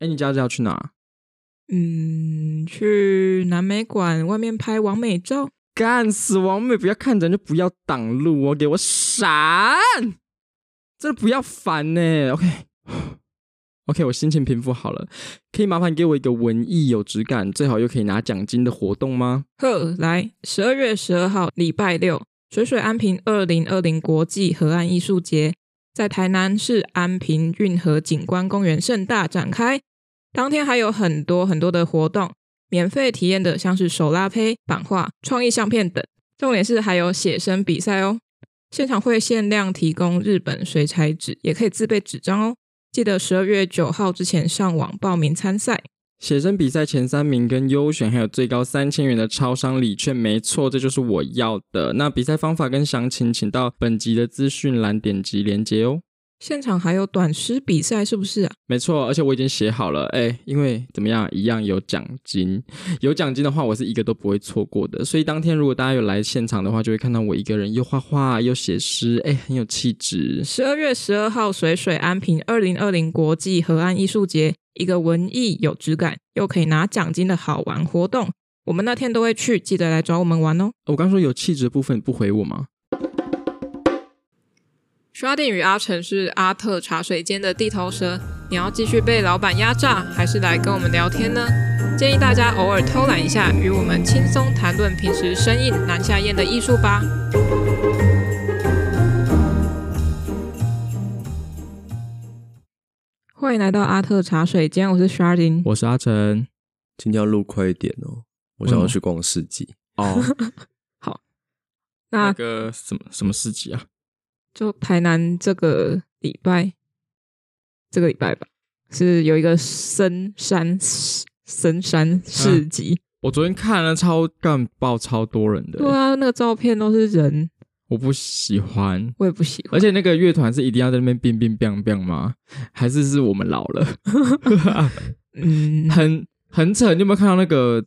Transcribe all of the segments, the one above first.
哎，你假日要去哪？嗯，去南美馆外面拍完美照。干死王美！不要看人就不要挡路哦，给我闪！真的不要烦呢。OK，OK，我心情平复好了，可以麻烦给我一个文艺有质感，最好又可以拿奖金的活动吗？呵，来，十二月十二号礼拜六，水水安平二零二零国际河岸艺术节在台南市安平运河景观公园盛大展开。当天还有很多很多的活动，免费体验的像是手拉胚、版画、创意相片等。重点是还有写生比赛哦，现场会限量提供日本水彩纸，也可以自备纸张哦。记得十二月九号之前上网报名参赛。写生比赛前三名跟优选还有最高三千元的超商礼券，没错，这就是我要的。那比赛方法跟详情，请到本集的资讯栏点击连接哦。现场还有短诗比赛，是不是啊？没错，而且我已经写好了。哎，因为怎么样，一样有奖金。有奖金的话，我是一个都不会错过的。所以当天如果大家有来现场的话，就会看到我一个人又画画又写诗，哎，很有气质。十二月十二号，水水安平二零二零国际河岸艺术节，一个文艺有质感又可以拿奖金的好玩活动。我们那天都会去，记得来找我们玩哦。我刚说有气质的部分，不回我吗？刷电与阿成是阿特茶水间的地头蛇，你要继续被老板压榨，还是来跟我们聊天呢？建议大家偶尔偷懒一下，与我们轻松谈论平时生硬难下咽的艺术吧。欢迎来到阿特茶水间，我是 Sharding，我是阿成，今天要录快一点哦，我想要去逛市集哦。好，那，那个什么什么市集啊？就台南这个礼拜，这个礼拜吧，是有一个深山深山市集。啊、我昨天看了超干爆超多人的。对啊，那个照片都是人，我不喜欢，我也不喜欢。而且那个乐团是一定要在那边冰冰冰冰吗？还是是我们老了？嗯，很很扯。你有没有看到那个？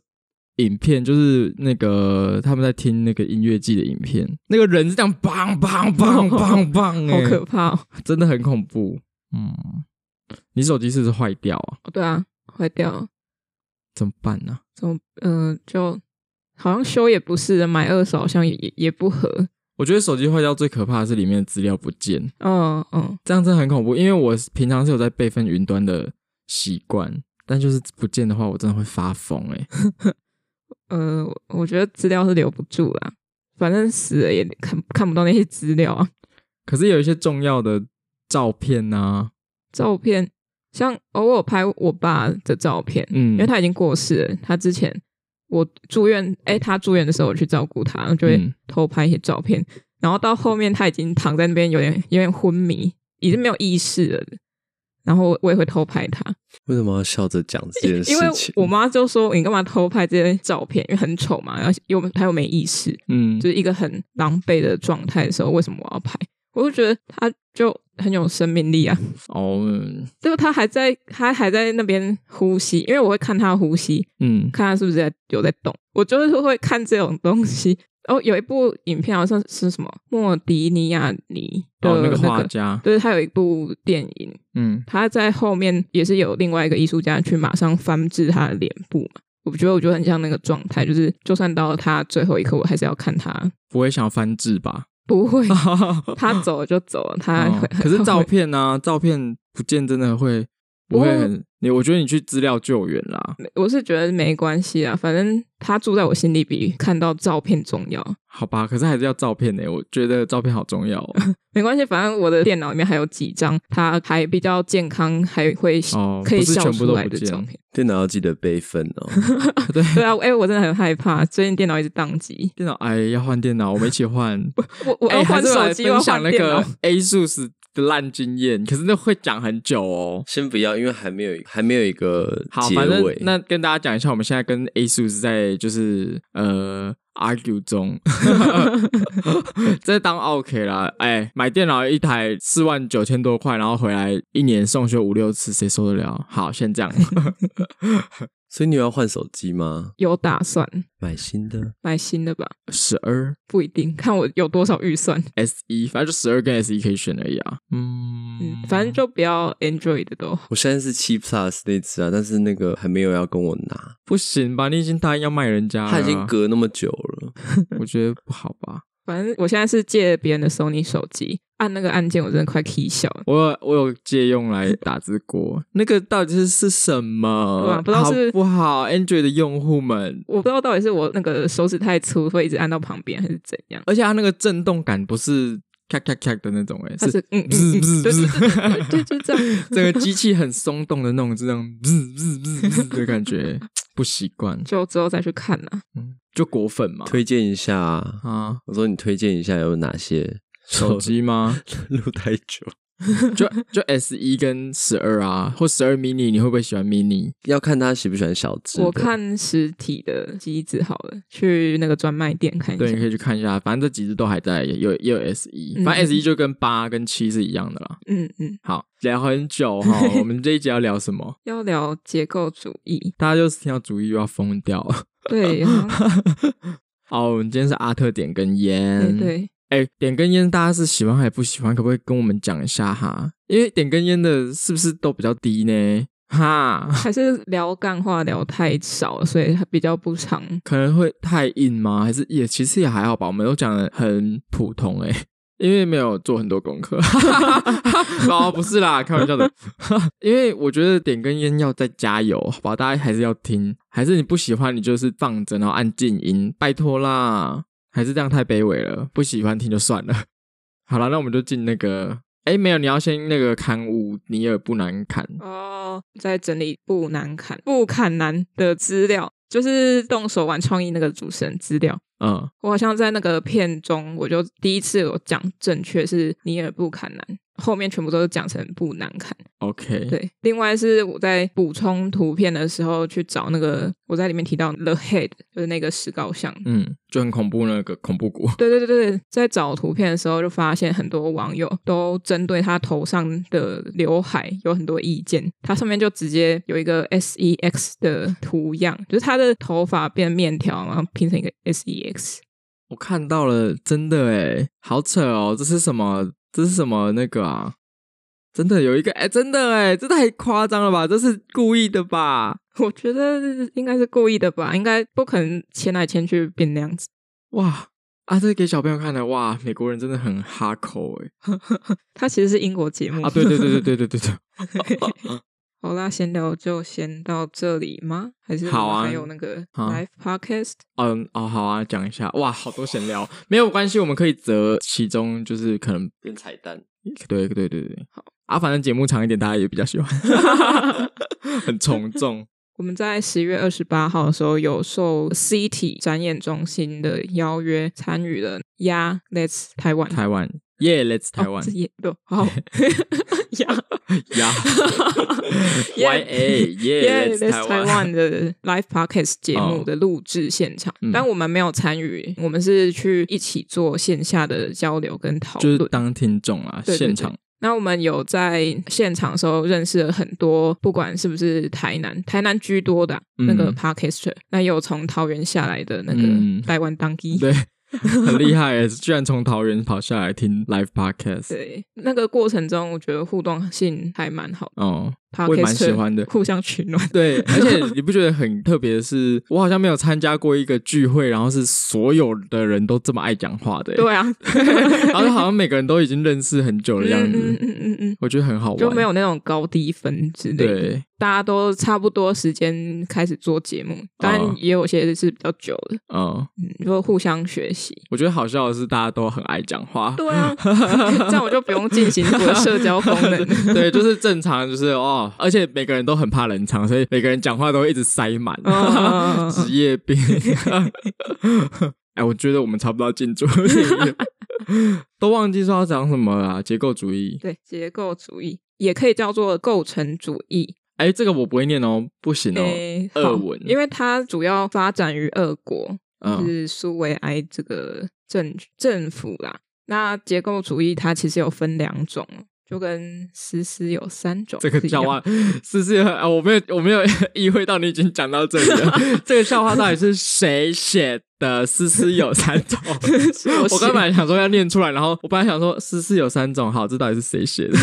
影片就是那个他们在听那个音乐季的影片，那个人是这样砰砰砰 砰砰，好可怕哦，真的很恐怖。嗯，你手机是不是坏掉啊？对啊，坏掉，怎么办呢？怎么嗯，就好像修也不是，买二手好像也也不合。我觉得手机坏掉最可怕的是里面的资料不见。嗯嗯，这样真的很恐怖，因为我平常是有在备份云端的习惯，但就是不见的话，我真的会发疯哎。呃，我觉得资料是留不住啦，反正死了也看看不到那些资料啊。可是有一些重要的照片呐、啊，照片像偶尔拍我爸的照片，嗯，因为他已经过世了。他之前我住院，哎、欸，他住院的时候我去照顾他，就会偷拍一些照片。嗯、然后到后面他已经躺在那边，有点有点昏迷，已经没有意识了。然后我也会偷拍他。为什么要笑着讲这件事情？因为我妈就说：“你干嘛偷拍这些照片？因为很丑嘛，然后又他又没意识，嗯，就是一个很狼狈的状态的时候，为什么我要拍？我就觉得他就很有生命力啊！哦，嗯、就他还在，他还在那边呼吸，因为我会看他呼吸，嗯，看他是不是在有在动。我就是会看这种东西。”哦，有一部影片好像是什么莫迪尼亚尼的、那个哦、那个画家，对，他有一部电影，嗯，他在后面也是有另外一个艺术家去马上翻制他的脸部嘛。我觉得我觉得很像那个状态，就是就算到了他最后一刻，我还是要看他。不会想要翻制吧？不会，他走了就走了，他会。可是照片呢、啊？照片不见真的会。不会很你，我觉得你去资料救援啦。我是觉得没关系啊，反正他住在我心里比看到照片重要。好吧，可是还是要照片呢、欸。我觉得照片好重要、哦。没关系，反正我的电脑里面还有几张，他还比较健康，还会可以笑出来的照片。电脑要记得备份哦。对对啊，哎、欸，我真的很害怕，最近电脑一直宕机。电脑哎，要换电脑，我们一起换。我我要换手机，我想那个 ASUS 的烂经验，可是那会讲很久哦。先不要，因为还没有还没有一个。好，反正那跟大家讲一下，我们现在跟 ASUS 在就是呃 argue 中，这当 OK 啦。哎，买电脑一台四万九千多块，然后回来一年送修五六次，谁受得了？好，先这样。所以你有要换手机吗？有打算买新的，买新的吧？十二不一定，看我有多少预算。S 一，反正就十二跟 S 一可以选而已啊。嗯嗯，反正就不要 Android 的都。我现在是七 Plus 那只啊，但是那个还没有要跟我拿，不行吧？你已经答应要卖人家了，他已经隔那么久了，我觉得不好吧？反正我现在是借别人的 Sony 手机，按那个按键我真的快气笑了。我有我有借用来打字过，那个到底是是什么？对啊，不知道是好不好？Android 的用户们，我不知道到底是我那个手指太粗，会一直按到旁边，还是怎样？而且它那个震动感不是咔咔咔的那种、欸，哎，它是嗯不是不是不是，对，就这样，整个机器很松动的那种，这样不是不是是的感觉，不习惯。就之后再去看啦。嗯，就果粉嘛，推荐一下啊。啊我说你推荐一下有哪些手机吗？录太久，就就 S 一跟十二啊，或十二 mini，你会不会喜欢 mini？要看他喜不喜欢小只。我看实体的机子好了，去那个专卖店看一下。对，你可以去看一下，反正这几只都还在，有也有 S 一、嗯，反正 S 一就跟八跟七是一样的啦。嗯嗯，好，聊很久哈，我们这一集要聊什么？要聊结构主义，大家就是听到主义又要疯掉了。对，好，我们今天是阿特点根烟，对。哎，点根烟，大家是喜欢还是不喜欢？可不可以跟我们讲一下哈？因为点根烟的是不是都比较低呢？哈，还是聊干话聊太少，所以比较不长。可能会太硬吗？还是也其实也还好吧？我们都讲的很普通哎，因为没有做很多功课。哦，不是啦，开玩笑的。因为我觉得点根烟要再加油，好吧？大家还是要听。还是你不喜欢，你就是放着然后按静音，拜托啦。还是这样太卑微了，不喜欢听就算了。好了，那我们就进那个。哎，没有，你要先那个刊物，尼尔布南坎哦，在整理布南坎布坎南的资料，就是动手玩创意那个主持人资料。嗯，我好像在那个片中，我就第一次有讲正确是尼尔布坎南。后面全部都是讲成不难看，OK。对，另外是我在补充图片的时候去找那个，我在里面提到 The Head，就是那个石膏像，嗯，就很恐怖那个恐怖谷。对对对对，在找图片的时候就发现很多网友都针对他头上的刘海有很多意见，他上面就直接有一个 SEX 的图样，就是他的头发变面条，然后拼成一个 SEX。我看到了，真的诶，好扯哦，这是什么？这是什么那个啊？真的有一个哎，真的哎，这太夸张了吧？这是故意的吧？我觉得应该是故意的吧，应该不可能牵来牵去变那样子。哇啊，这是给小朋友看的哇！美国人真的很哈口哎，他其实是英国节目啊，对对对对对对对对。好啦，闲聊就先到这里吗？还是好啊？还有那个 live podcast？嗯哦，好啊，讲一下哇，好多闲聊，没有关系，我们可以择其中，就是可能变彩蛋。对对对对，好啊，反正节目长一点，大家也比较喜欢，很从众。我们在十月二十八号的时候，有受 City 展演中心的邀约，参与了 Yeah Let's Taiwan 台湾。Yeah, let's Taiwan。耶，对，好。呀呀，Y A Yeah, let's Taiwan 的 Live Podcast 节目的录制现场，但我们没有参与，我们是去一起做线下的交流跟讨论，就是当听众啊，现场。那我们有在现场的时候认识了很多，不管是不是台南，台南居多的那个 Podcaster，那有从桃园下来的那个台湾当地，对。很厉害诶，居然从桃园跑下来听 live podcast。对，那个过程中，我觉得互动性还蛮好的。哦。我也蛮喜欢的，互相取暖。对，而且你不觉得很特别的是，我好像没有参加过一个聚会，然后是所有的人都这么爱讲话的。对啊，然后好像每个人都已经认识很久的样子。嗯嗯嗯嗯，我觉得很好玩，就没有那种高低分之类的。对，大家都差不多时间开始做节目，当然也有些是比较久的。嗯嗯，就互相学习。我觉得好笑的是，大家都很爱讲话。对啊，这样我就不用进行我的社交功能。对，就是正常，就是哦。而且每个人都很怕冷场，所以每个人讲话都会一直塞满。职、oh. 业病。哎，我觉得我们差不多要进主题，都忘记说要讲什么了。结构主义，对，结构主义也可以叫做构成主义。哎，这个我不会念哦，不行哦。俄文，因为它主要发展于俄国，就是苏维埃这个政政府啦。那结构主义它其实有分两种。就跟思思有三种。这个笑话，思思啊，我没有，我没有 意会到你已经讲到这里了。这个笑话到底是谁写的？思思有三种。我，我刚本来想说要念出来，然后我本来想说思思有三种，好，这到底是谁写的？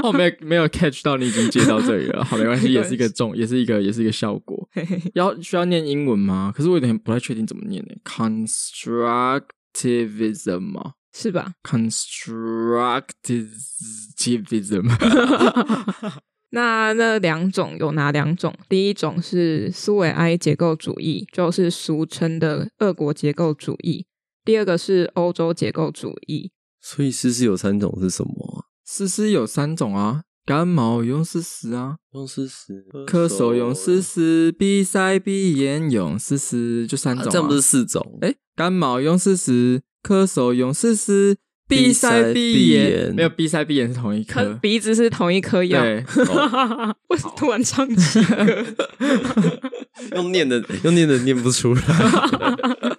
后面没有 catch 到你已经接到这里了。好，没关系，也是一个重，也是一个，也是一个效果。要需要念英文吗？可是我有点不太确定怎么念呢。Constructivism 吗？是吧？Constructivism。那那两种有哪两种？第一种是苏维埃结构主义，就是俗称的俄国结构主义；第二个是欧洲结构主义。所以思思有三种是什么？思思有三种啊，干毛用思思啊，用思思；咳嗽用思思；鼻塞鼻炎用思思，就三种、啊。这样不是四种？哎，干毛用思思。咳嗽用思思，鼻塞闭眼没有，闭塞闭眼是同一颗，鼻子是同一颗药。对，为什么突然唱起歌？用念的，用念的念不出来。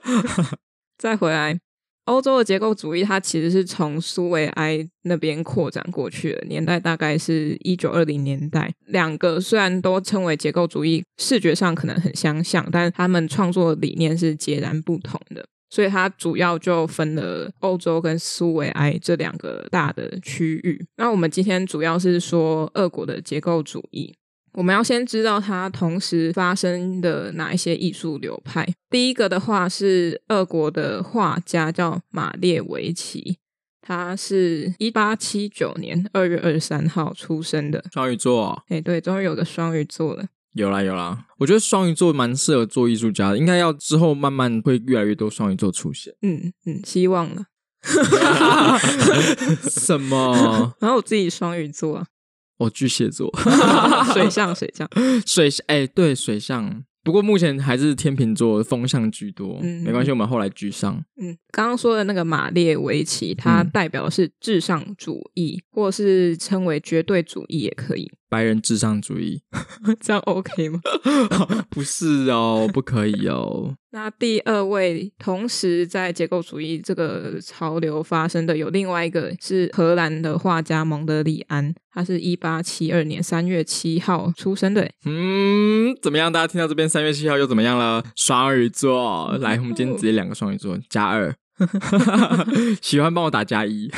再回来，欧洲的结构主义，它其实是从苏维埃那边扩展过去的，年代大概是一九二零年代。两个虽然都称为结构主义，视觉上可能很相像，但他们创作理念是截然不同的。所以它主要就分了欧洲跟苏维埃这两个大的区域。那我们今天主要是说俄国的结构主义。我们要先知道它同时发生的哪一些艺术流派。第一个的话是俄国的画家叫马列维奇，他是一八七九年二月二十三号出生的。双鱼座哦。哎，对，终于有个双鱼座了。有啦有啦，我觉得双鱼座蛮适合做艺术家的，应该要之后慢慢会越来越多双鱼座出现。嗯嗯，希望了。什么？然后我自己双鱼座啊，我巨蟹座，水象水象水象，哎、欸，对，水象。不过目前还是天秤座风向居多，嗯，没关系，我们后来居上。嗯，刚刚说的那个马列维奇，它代表的是至上主义，嗯、或是称为绝对主义也可以。白人至上主义，这样 OK 吗？不是哦，不可以哦。那第二位同时在结构主义这个潮流发生的有另外一个是荷兰的画家蒙德里安，他是一八七二年三月七号出生的。嗯，怎么样？大家听到这边三月七号又怎么样了？双鱼座，来，我们今天直接两个双鱼座加二，喜欢帮我打加一。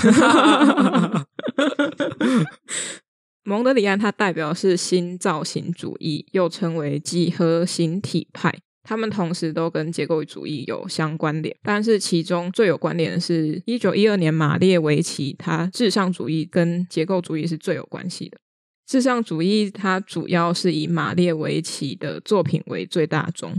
蒙德里安他代表是新造型主义，又称为几何形体派。他们同时都跟结构主义有相关联，但是其中最有关联的是一九一二年马列维奇，他至上主义跟结构主义是最有关系的。至上主义它主要是以马列维奇的作品为最大宗，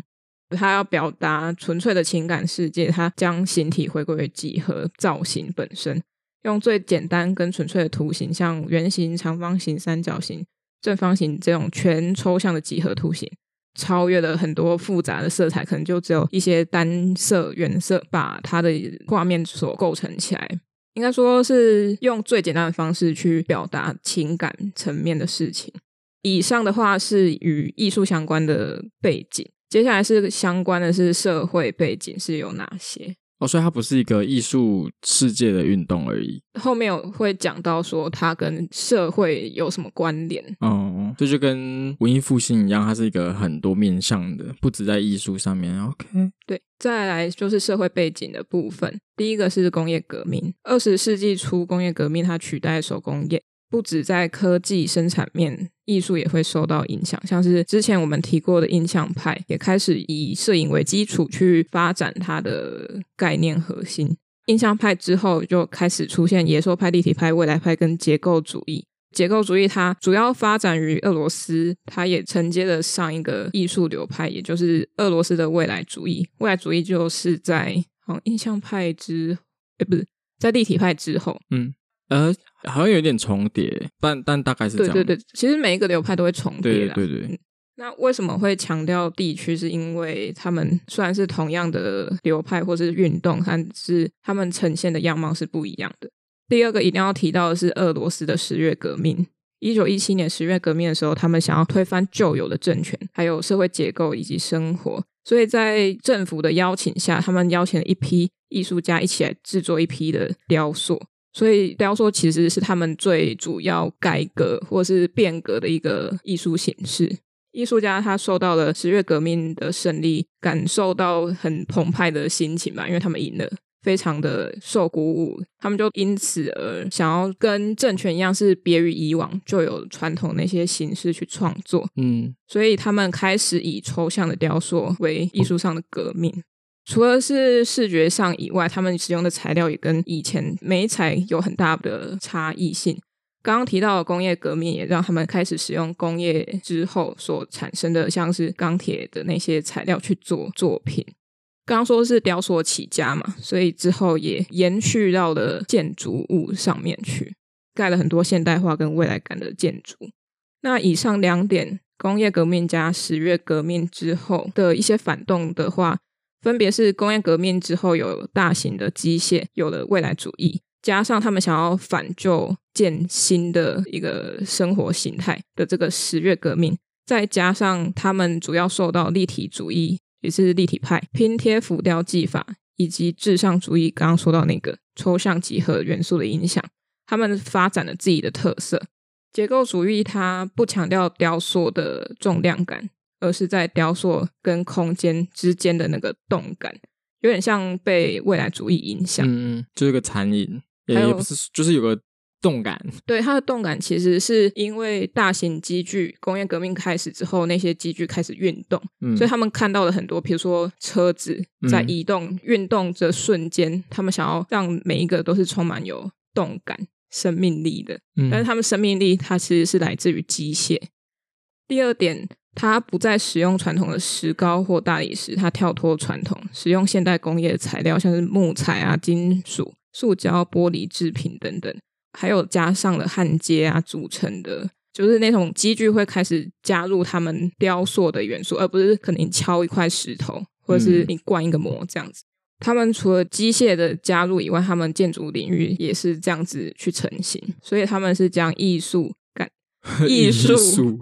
他要表达纯粹的情感世界，他将形体回归为几何造型本身。用最简单跟纯粹的图形，像圆形、长方形、三角形、正方形这种全抽象的几何图形，超越了很多复杂的色彩，可能就只有一些单色原色，把它的画面所构成起来。应该说是用最简单的方式去表达情感层面的事情。以上的话是与艺术相关的背景，接下来是相关的是社会背景是有哪些？哦，所以它不是一个艺术世界的运动而已。后面我会讲到说它跟社会有什么关联。哦，这就跟文艺复兴一样，它是一个很多面向的，不止在艺术上面。OK，对，再来就是社会背景的部分。第一个是工业革命，二十世纪初工业革命它取代手工业。不止在科技生产面，艺术也会受到影响。像是之前我们提过的印象派，也开始以摄影为基础去发展它的概念核心。印象派之后，就开始出现野兽派、立体派、未来派跟结构主义。结构主义它主要发展于俄罗斯，它也承接了上一个艺术流派，也就是俄罗斯的未来主义。未来主义就是在好印象派之，诶，不是在立体派之后，嗯。呃，好像有点重叠，但但大概是这样。对对对，其实每一个流派都会重叠的。对对对，嗯。那为什么会强调地区？是因为他们虽然是同样的流派或是运动，但是他们呈现的样貌是不一样的。第二个一定要提到的是俄罗斯的十月革命。一九一七年十月革命的时候，他们想要推翻旧有的政权，还有社会结构以及生活，所以在政府的邀请下，他们邀请了一批艺术家一起来制作一批的雕塑。所以雕塑其实是他们最主要改革或是变革的一个艺术形式。艺术家他受到了十月革命的胜利，感受到很澎湃的心情吧，因为他们赢了。非常的受鼓舞，他们就因此而想要跟政权一样，是别于以往就有传统那些形式去创作。嗯，所以他们开始以抽象的雕塑为艺术上的革命。除了是视觉上以外，他们使用的材料也跟以前媒材有很大的差异性。刚刚提到的工业革命也让他们开始使用工业之后所产生的，像是钢铁的那些材料去做作品。刚刚说是雕塑起家嘛，所以之后也延续到了建筑物上面去，盖了很多现代化跟未来感的建筑。那以上两点，工业革命加十月革命之后的一些反动的话，分别是工业革命之后有大型的机械，有了未来主义，加上他们想要反旧建新的一个生活形态的这个十月革命，再加上他们主要受到立体主义。也是立体派拼贴浮雕技法，以及至上主义刚刚说到那个抽象几何元素的影响，他们发展了自己的特色。结构主义它不强调雕塑的重量感，而是在雕塑跟空间之间的那个动感，有点像被未来主义影响。嗯，就是个残影，也也不是，就是有个。动感，对，它的动感其实是因为大型机具工业革命开始之后，那些机具开始运动，嗯，所以他们看到了很多，比如说车子在移动、嗯、运动的瞬间，他们想要让每一个都是充满有动感、生命力的。嗯，但是他们生命力它其实是来自于机械。第二点，它不再使用传统的石膏或大理石，它跳脱传统，使用现代工业的材料，像是木材啊、金属、塑胶、玻璃制品等等。还有加上了焊接啊组成的，就是那种机具会开始加入他们雕塑的元素，而不是可能敲一块石头，或者是你灌一个模这样子。他们除了机械的加入以外，他们建筑领域也是这样子去成型，所以他们是将艺术、艺术、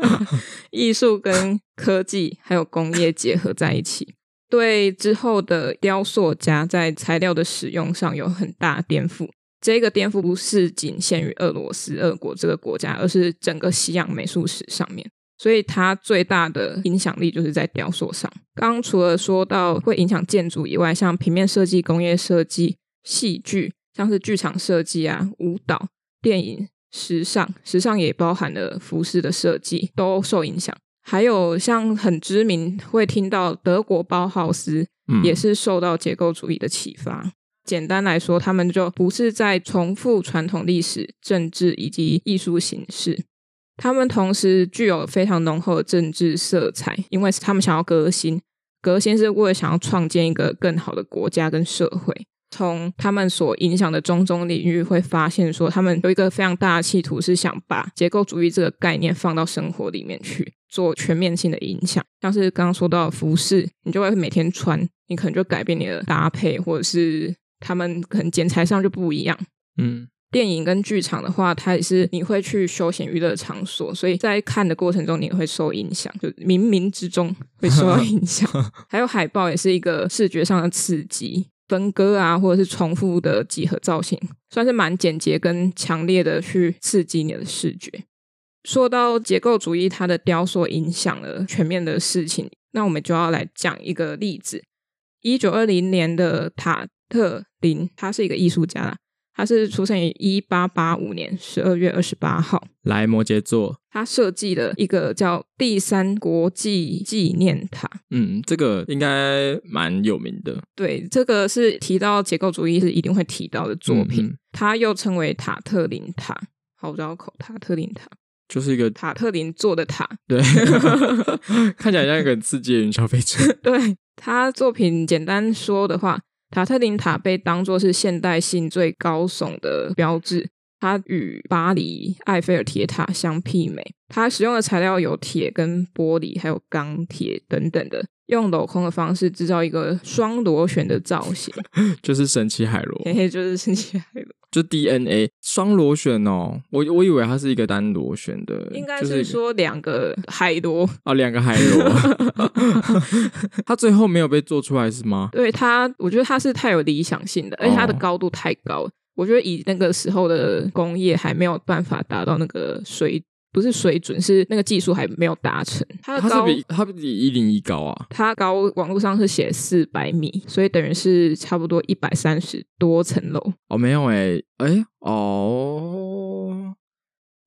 艺术跟科技还有工业结合在一起，对之后的雕塑家在材料的使用上有很大颠覆。这个颠覆不是仅限于俄罗斯、俄国这个国家，而是整个西洋美术史上面。所以它最大的影响力就是在雕塑上。刚刚除了说到会影响建筑以外，像平面设计、工业设计、戏剧，像是剧场设计啊、舞蹈、电影、时尚，时尚也包含了服饰的设计，都受影响。还有像很知名，会听到德国包豪斯，也是受到结构主义的启发。简单来说，他们就不是在重复传统历史、政治以及艺术形式，他们同时具有非常浓厚的政治色彩，因为他们想要革新，革新是为了想要创建一个更好的国家跟社会。从他们所影响的种种领域，会发现说，他们有一个非常大的企图，是想把结构主义这个概念放到生活里面去，做全面性的影响。像是刚刚说到的服饰，你就会每天穿，你可能就改变你的搭配，或者是。他们可能剪裁上就不一样。嗯，电影跟剧场的话，它也是你会去休闲娱乐场所，所以在看的过程中你会受影响，就冥冥之中会受到影响。还有海报也是一个视觉上的刺激，分割啊，或者是重复的几何造型，算是蛮简洁跟强烈的去刺激你的视觉。说到结构主义，它的雕塑影响了全面的事情，那我们就要来讲一个例子：一九二零年的塔。特林，他是一个艺术家，他是出生于一八八五年十二月二十八号。来摩羯座，他设计了一个叫第三国际纪念塔。嗯，这个应该蛮有名的。对，这个是提到结构主义是一定会提到的作品。嗯嗯，它又称为塔特林塔，好绕口。塔特林塔就是一个塔特林做的塔。对，看起来像一个很刺激的云霄飞车。对，他作品简单说的话。塔特林塔被当作是现代性最高耸的标志，它与巴黎埃菲尔铁塔相媲美。它使用的材料有铁跟玻璃，还有钢铁等等的，用镂空的方式制造一个双螺旋的造型，就是神奇海螺，嘿嘿，就是神奇海螺。就 DNA 双螺旋哦，我我以为它是一个单螺旋的，应该是说两个海螺啊，两个海螺，它最后没有被做出来是吗？对它，我觉得它是太有理想性的，而且它的高度太高，我觉得以那个时候的工业还没有办法达到那个水，不是水准，是那个技术还没有达成。它是比它比一零一高啊，它高网络上是写四百米，所以等于是差不多一百三十多层楼。哦，没有诶、欸，诶、欸、哦。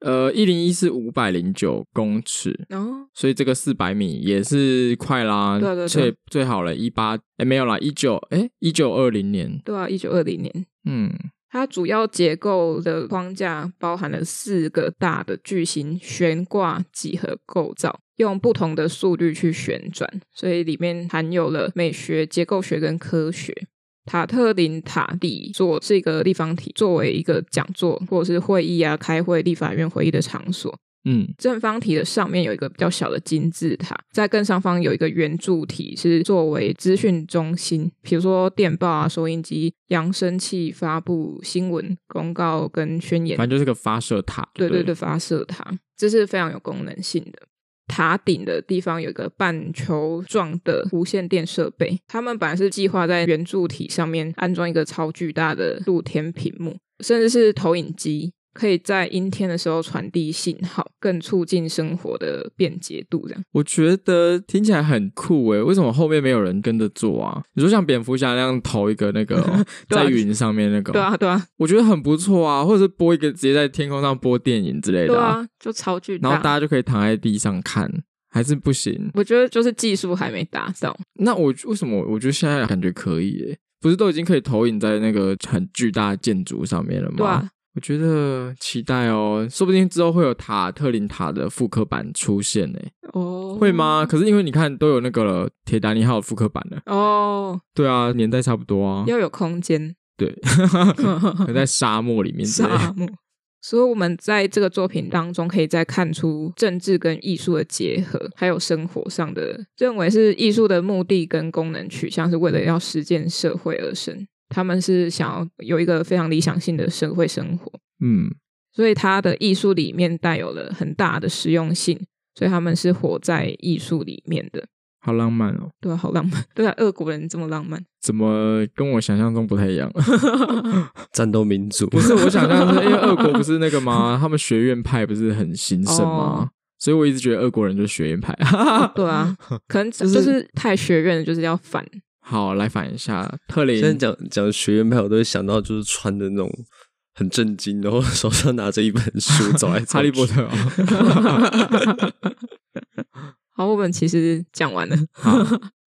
呃，一零一是五百零九公尺，哦，所以这个四百米也是快啦，对对对，最最好了，一八哎没有啦，一九哎一九二零年，对啊，一九二零年，嗯，它主要结构的框架包含了四个大的巨型悬挂几何构造，用不同的速率去旋转，所以里面含有了美学、结构学跟科学。塔特林塔底座是一个立方体，作为一个讲座或者是会议啊、开会、立法院会议的场所。嗯，正方体的上面有一个比较小的金字塔，在更上方有一个圆柱体，是作为资讯中心，比如说电报啊、收音机、扬声器、发布新闻、公告跟宣言。反正就是个发射塔。对对对，发射塔，这是非常有功能性的。塔顶的地方有一个半球状的无线电设备，他们本来是计划在圆柱体上面安装一个超巨大的露天屏幕，甚至是投影机。可以在阴天的时候传递信号，更促进生活的便捷度。这样我觉得听起来很酷诶，为什么后面没有人跟着做啊？你说像蝙蝠侠那样投一个那个、哦、在云上面那个，对啊对啊，我觉得很不错啊。或者是播一个直接在天空上播电影之类的、啊，对啊，就超巨大，然后大家就可以躺在地上看，还是不行？我觉得就是技术还没达到。那我为什么我觉得现在感觉可以诶？不是都已经可以投影在那个很巨大的建筑上面了吗？对啊。我觉得期待哦，说不定之后会有塔特林塔的复刻版出现呢。哦，会吗？可是因为你看都有那个了铁达尼号的复刻版了。哦，对啊，年代差不多啊。要有空间。对，在沙漠里面。沙漠。所以我们在这个作品当中，可以再看出政治跟艺术的结合，还有生活上的认为是艺术的目的跟功能取向是为了要实践社会而生。他们是想要有一个非常理想性的社会生活，嗯，所以他的艺术里面带有了很大的实用性，所以他们是活在艺术里面的，好浪漫哦，对啊，好浪漫，对啊，俄国人这么浪漫，怎么跟我想象中不太一样？战斗民族不是我想象是因为俄国不是那个吗？他们学院派不是很兴盛吗？哦、所以我一直觉得俄国人就是学院派，对啊，可能就是太学院，就是要反。好，来反一下特林。现在讲讲学院派，我都会想到就是穿的那种很震惊，然后手上拿着一本书走来。哈利波特哦。好，我们其实讲完了。好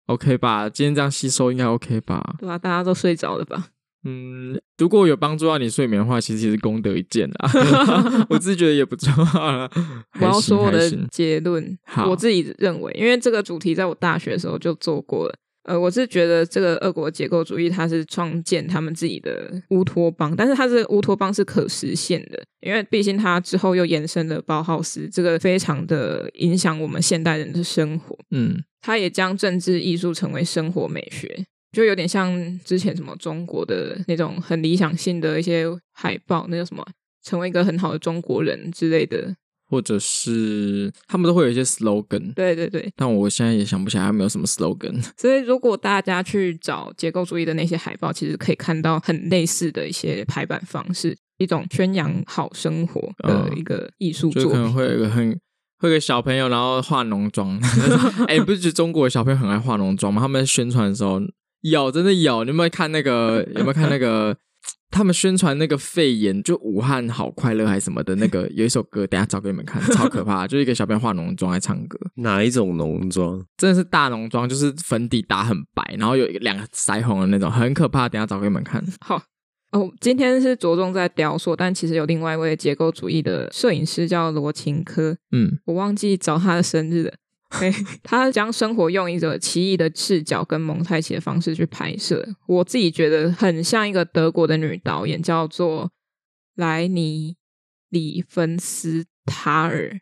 ，OK 吧？今天这样吸收应该 OK 吧？对啊，大家都睡着了吧？嗯，如果有帮助到你睡眠的话，其实也是功德一件啊。我自己觉得也不错。我要说我的结论，好我自己认为，因为这个主题在我大学的时候就做过了。呃，我是觉得这个俄国结构主义，它是创建他们自己的乌托邦，但是它这个乌托邦是可实现的，因为毕竟它之后又延伸了包浩斯，这个非常的影响我们现代人的生活。嗯，它也将政治艺术成为生活美学，就有点像之前什么中国的那种很理想性的一些海报，那叫什么，成为一个很好的中国人之类的。或者是他们都会有一些 slogan，对对对，但我现在也想不起来他们有什么 slogan。所以如果大家去找结构主义的那些海报，其实可以看到很类似的一些排版方式，一种宣扬好生活的一个艺术作品。就可能会有一个很会有个小朋友，然后化浓妆。哎、欸，不是，就中国的小朋友很爱化浓妆吗？他们在宣传的时候有，真的有。你有没有看那个？有没有看那个？他们宣传那个肺炎，就武汉好快乐还是什么的那个，有一首歌，等下找给你们看，超可怕，就是一个小朋友化浓妆来唱歌。哪一种浓妆？真的是大浓妆，就是粉底打很白，然后有一个两个腮红的那种，很可怕。等下找给你们看。好哦，今天是着重在雕塑，但其实有另外一位结构主义的摄影师叫罗琴科。嗯，我忘记找他的生日了。嘿，他将生活用一种奇异的视角跟蒙太奇的方式去拍摄，我自己觉得很像一个德国的女导演，叫做莱尼·里芬斯塔尔。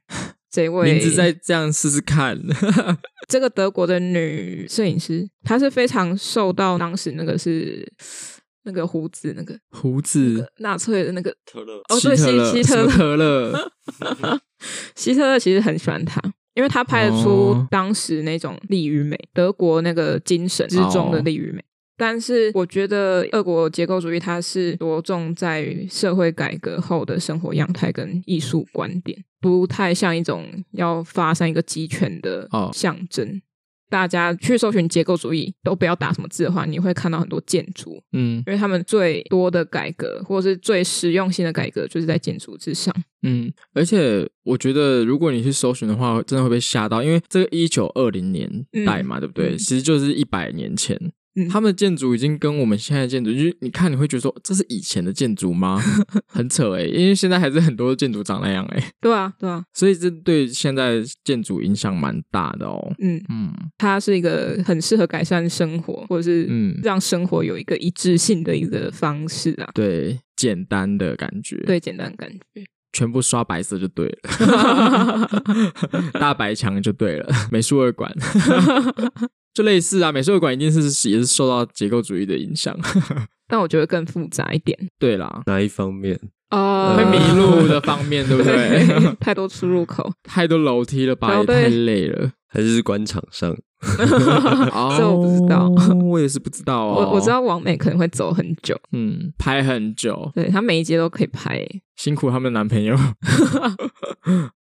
这位名字再这样试试看。这个德国的女摄影师，她是非常受到当时那个是那个胡子那个胡子纳粹的那个特勒哦，对，希希特勒，特勒 希特勒其实很喜欢他。因为他拍得出当时那种力与美，哦、德国那个精神之中的力与美，但是我觉得俄国结构主义它是着重在于社会改革后的生活样态跟艺术观点，不太像一种要发生一个集权的象征。哦大家去搜寻结构主义，都不要打什么字的话，你会看到很多建筑，嗯，因为他们最多的改革，或者是最实用性的改革，就是在建筑之上，嗯，而且我觉得，如果你去搜寻的话，真的会被吓到，因为这个一九二零年代嘛，嗯、对不对？其实就是一百年前。他们的建筑已经跟我们现在的建筑，就是你看你会觉得说，这是以前的建筑吗？很扯哎、欸，因为现在还是很多建筑长那样哎、欸。对啊，对啊，所以这对现在建筑影响蛮大的哦。嗯嗯，它是一个很适合改善生活，或者是嗯让生活有一个一致性的一个方式啊。对，简单的感觉。对，简单的感觉。全部刷白色就对了，大白墙就对了，美术二馆。就类似啊，美术馆一定是也是受到结构主义的影响，但我觉得更复杂一点。对啦，哪一方面？呃，会迷路的方面，对不对？对太多出入口，太多楼梯了吧，也太累了。还是官场上？这我不知道，我也是不知道哦。我我知道王美可能会走很久，嗯，拍很久。对，她每一节都可以拍，辛苦他们的男朋友。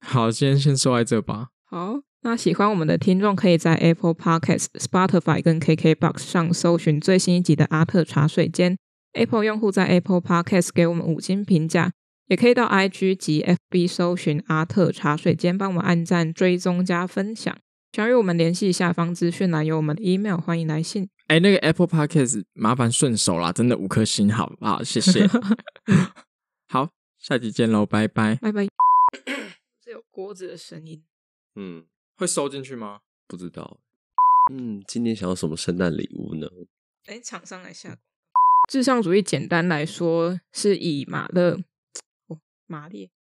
好，今天先说在这吧。好。那喜欢我们的听众，可以在 Apple Podcast、Spotify 跟 KKBox 上搜寻最新一集的阿特茶水间。Apple 用户在 Apple Podcast 给我们五星评价，也可以到 IG 及 FB 搜寻阿特茶水间，帮我们按赞、追踪、加分享。想与我们联系，下方资讯栏有我们的 email，欢迎来信。哎，那个 Apple Podcast 麻烦顺手啦，真的五颗星，好不好？谢谢。好，下集见喽，拜拜，拜拜。是有锅子的声音，嗯。会收进去吗？不知道。嗯，今年想要什么圣诞礼物呢？哎，厂商来下。至上主义简单来说是以马勒，哦，马列。